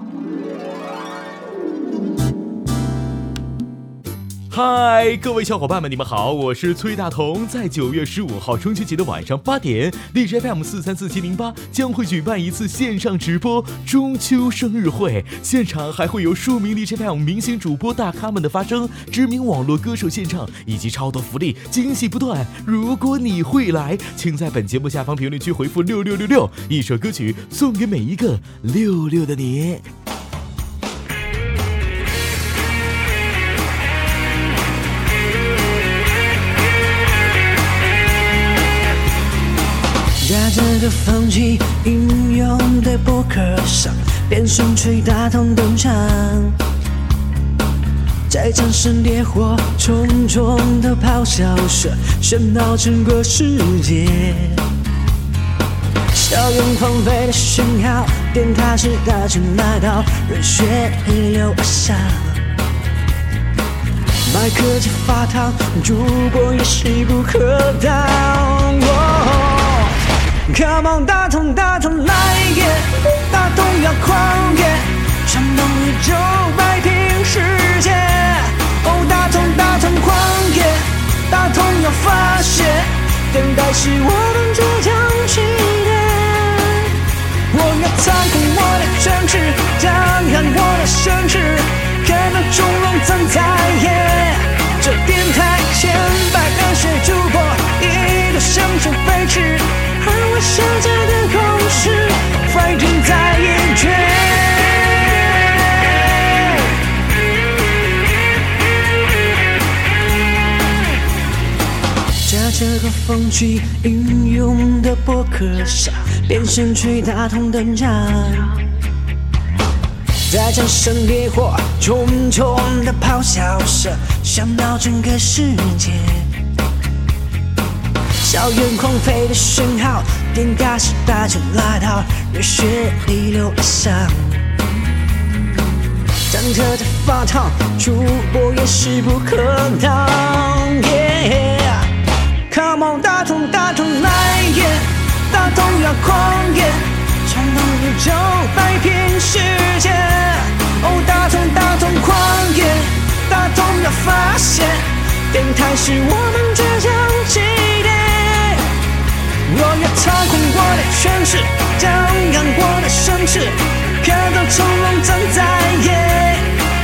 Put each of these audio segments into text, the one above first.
Thank you. 嗨，各位小伙伴们，你们好，我是崔大同。在九月十五号中秋节的晚上八点，荔枝 FM 四三四七零八将会举办一次线上直播中秋生日会，现场还会有数名荔枝 FM 明星主播大咖们的发声，知名网络歌手献唱，以及超多福利，惊喜不断。如果你会来，请在本节目下方评论区回复六六六六，一首歌曲送给每一个六六的你。在这个风起云涌的博客上，变声吹大同登场，在战胜烈火重重的咆哮声，喧闹整个世界。硝烟狂飞的讯号，电台时代正来到，热血逆流而上。麦克在发烫，主播也势不可挡。Come on，大同大同来也，大同要狂野，闯荡宇宙，摆平世界。哦，大同大同狂野，大同要发泄，等待是我们倔强起这个风起云涌的博客上，变身吹大同登场，在战胜烈火重重的咆哮声，响到整个世界。硝烟狂飞的讯号，电台时代就来到，热血逆流而上。战车在发烫，主播也势不可挡。大同大同来也，大同要狂野，闯荡宇宙，摆平世界。哦，大同大同狂野，大同要发泄，电台是我们倔强起点。我要操控我的权势，张扬我的声势，看到成龙站在野。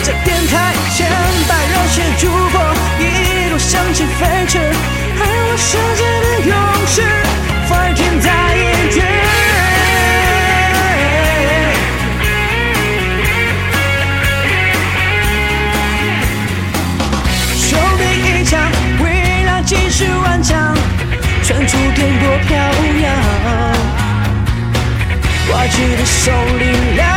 这电台千百热血主播，一路向前飞驰，世界的勇士，fighting 再一。兄弟一场，未来气势万丈，穿出颠簸飘扬，握起的手力量，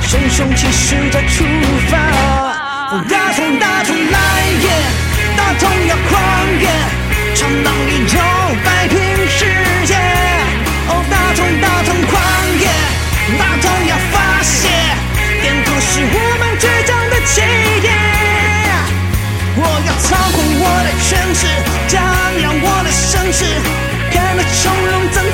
雄雄气势再出发，大喊大出来耶！大葱要狂野，闯荡宇宙，摆平世界。哦，大葱大葱狂野，大葱要发泄，电都是我们倔强的起点。我要操控我的权势，张扬我的声势，变得从容。